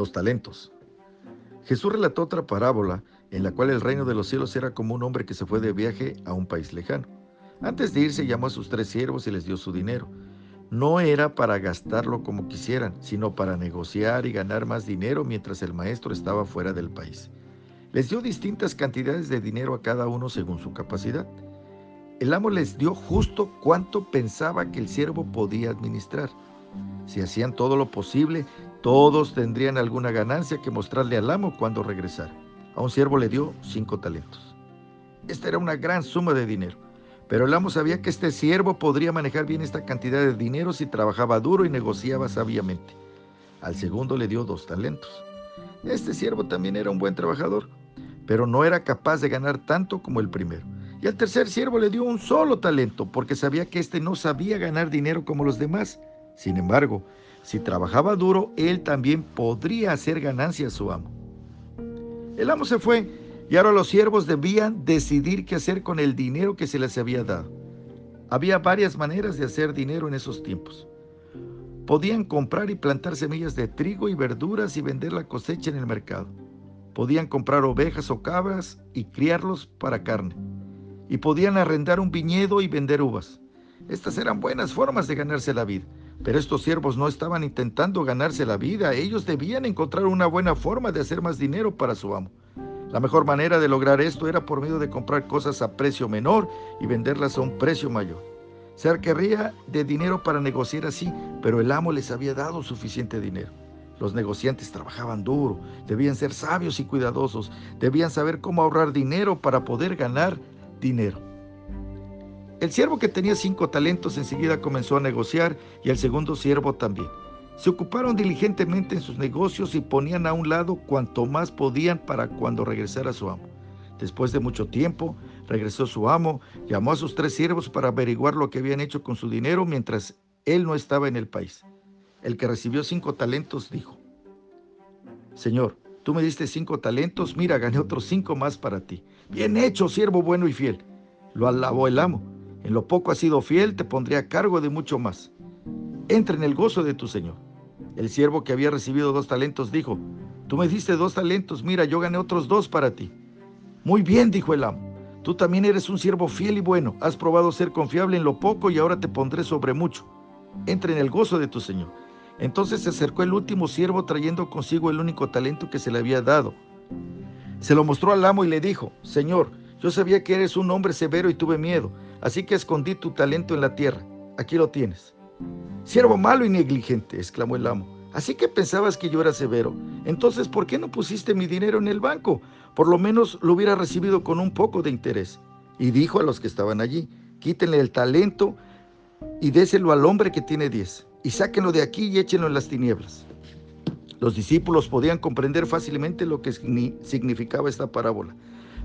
los talentos. Jesús relató otra parábola en la cual el reino de los cielos era como un hombre que se fue de viaje a un país lejano. Antes de irse llamó a sus tres siervos y les dio su dinero. No era para gastarlo como quisieran, sino para negociar y ganar más dinero mientras el maestro estaba fuera del país. Les dio distintas cantidades de dinero a cada uno según su capacidad. El amo les dio justo cuánto pensaba que el siervo podía administrar. Si hacían todo lo posible, todos tendrían alguna ganancia que mostrarle al amo cuando regresara. A un siervo le dio cinco talentos. Esta era una gran suma de dinero, pero el amo sabía que este siervo podría manejar bien esta cantidad de dinero si trabajaba duro y negociaba sabiamente. Al segundo le dio dos talentos. Este siervo también era un buen trabajador, pero no era capaz de ganar tanto como el primero. Y al tercer siervo le dio un solo talento, porque sabía que éste no sabía ganar dinero como los demás. Sin embargo, si trabajaba duro, él también podría hacer ganancia a su amo. El amo se fue y ahora los siervos debían decidir qué hacer con el dinero que se les había dado. Había varias maneras de hacer dinero en esos tiempos. Podían comprar y plantar semillas de trigo y verduras y vender la cosecha en el mercado. Podían comprar ovejas o cabras y criarlos para carne. Y podían arrendar un viñedo y vender uvas. Estas eran buenas formas de ganarse la vida. Pero estos siervos no estaban intentando ganarse la vida, ellos debían encontrar una buena forma de hacer más dinero para su amo. La mejor manera de lograr esto era por medio de comprar cosas a precio menor y venderlas a un precio mayor. Se requería de dinero para negociar así, pero el amo les había dado suficiente dinero. Los negociantes trabajaban duro, debían ser sabios y cuidadosos, debían saber cómo ahorrar dinero para poder ganar dinero. El siervo que tenía cinco talentos enseguida comenzó a negociar y el segundo siervo también. Se ocuparon diligentemente en sus negocios y ponían a un lado cuanto más podían para cuando regresara su amo. Después de mucho tiempo, regresó su amo, llamó a sus tres siervos para averiguar lo que habían hecho con su dinero mientras él no estaba en el país. El que recibió cinco talentos dijo, Señor, tú me diste cinco talentos, mira, gané otros cinco más para ti. Bien hecho, siervo bueno y fiel. Lo alabó el amo. En lo poco has sido fiel, te pondré a cargo de mucho más. Entra en el gozo de tu Señor. El siervo que había recibido dos talentos dijo, tú me diste dos talentos, mira, yo gané otros dos para ti. Muy bien, dijo el amo, tú también eres un siervo fiel y bueno, has probado ser confiable en lo poco y ahora te pondré sobre mucho. Entra en el gozo de tu Señor. Entonces se acercó el último siervo trayendo consigo el único talento que se le había dado. Se lo mostró al amo y le dijo, Señor, yo sabía que eres un hombre severo y tuve miedo Así que escondí tu talento en la tierra. Aquí lo tienes. Siervo malo y negligente, exclamó el amo. Así que pensabas que yo era severo. Entonces, ¿por qué no pusiste mi dinero en el banco? Por lo menos lo hubiera recibido con un poco de interés. Y dijo a los que estaban allí, quítenle el talento y déselo al hombre que tiene diez. Y sáquenlo de aquí y échenlo en las tinieblas. Los discípulos podían comprender fácilmente lo que significaba esta parábola.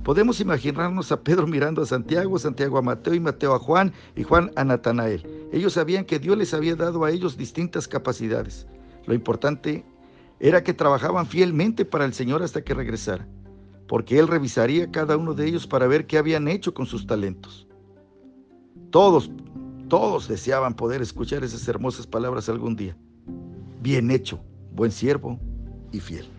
Podemos imaginarnos a Pedro mirando a Santiago, Santiago a Mateo y Mateo a Juan y Juan a Natanael. Ellos sabían que Dios les había dado a ellos distintas capacidades. Lo importante era que trabajaban fielmente para el Señor hasta que regresara, porque Él revisaría cada uno de ellos para ver qué habían hecho con sus talentos. Todos, todos deseaban poder escuchar esas hermosas palabras algún día. Bien hecho, buen siervo y fiel.